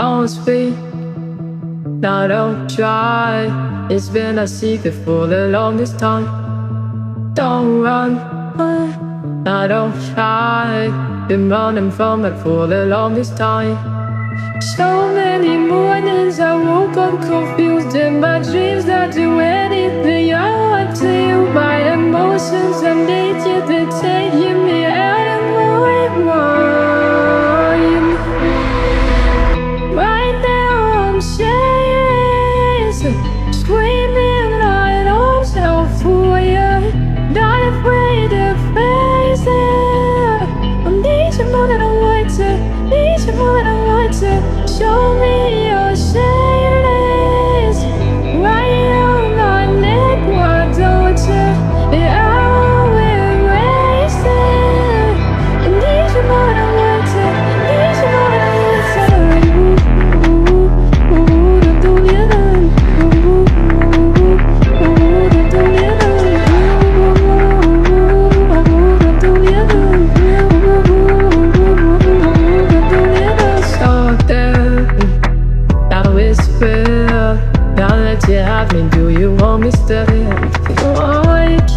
must be. Now don't try. It's been a secret for the longest time. Don't run. Now don't hide. Been running from it for the longest time. So many mornings I woke up confused in my dreams. Not do anything more than I want to. Need you more than I want to. Show me your shyness.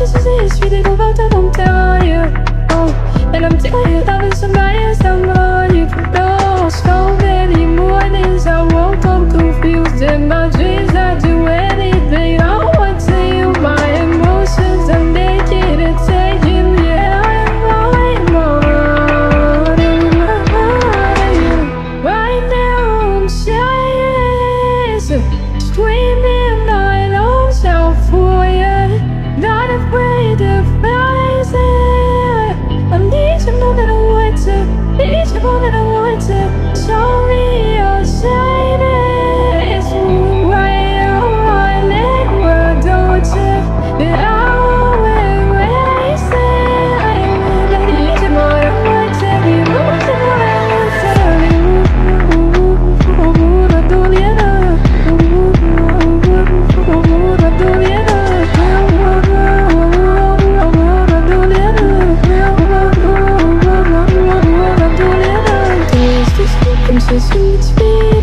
Oh, your kisses is sweet, they go out, I don't tell you. Oh, and I'm tired of somebody else,